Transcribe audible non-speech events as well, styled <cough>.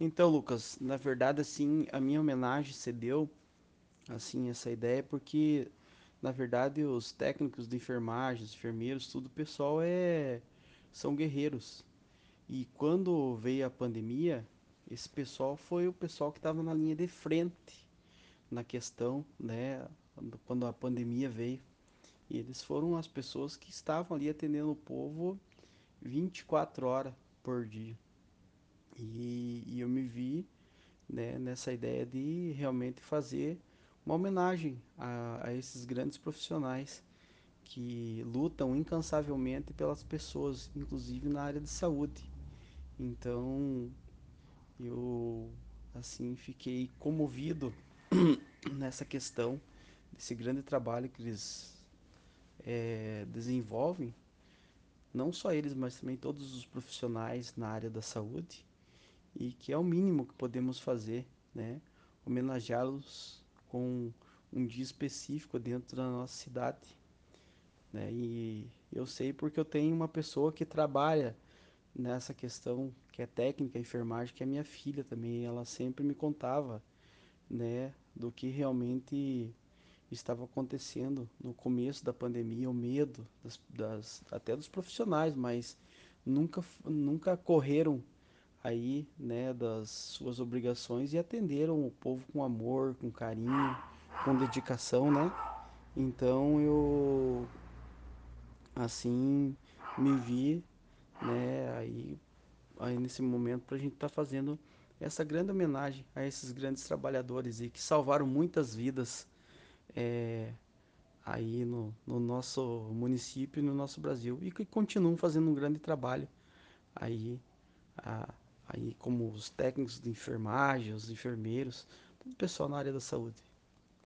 Então, Lucas, na verdade, assim, a minha homenagem se deu, assim, essa ideia, porque, na verdade, os técnicos de enfermagem, os enfermeiros, tudo, o pessoal é, são guerreiros. E quando veio a pandemia, esse pessoal foi o pessoal que estava na linha de frente na questão, né, quando a pandemia veio. E eles foram as pessoas que estavam ali atendendo o povo 24 horas por dia. E, e eu me vi né, nessa ideia de realmente fazer uma homenagem a, a esses grandes profissionais que lutam incansavelmente pelas pessoas, inclusive na área de saúde. Então, eu assim fiquei comovido <clears throat> nessa questão desse grande trabalho que eles eh, desenvolvem, não só eles, mas também todos os profissionais na área da saúde, e que é o mínimo que podemos fazer, né? Homenageá-los com um dia específico dentro da nossa cidade, né? E eu sei porque eu tenho uma pessoa que trabalha nessa questão que é técnica, enfermagem, que é minha filha também. Ela sempre me contava, né, do que realmente estava acontecendo no começo da pandemia, o medo das, das até dos profissionais, mas nunca nunca correram aí, né, das suas obrigações e atenderam o povo com amor, com carinho, com dedicação, né? Então eu assim me vi, né, aí, aí nesse momento para a gente estar tá fazendo essa grande homenagem a esses grandes trabalhadores e que salvaram muitas vidas é, aí no, no nosso município no nosso Brasil e que continuam fazendo um grande trabalho aí a, aí como os técnicos de enfermagem, os enfermeiros, todo o pessoal na área da saúde.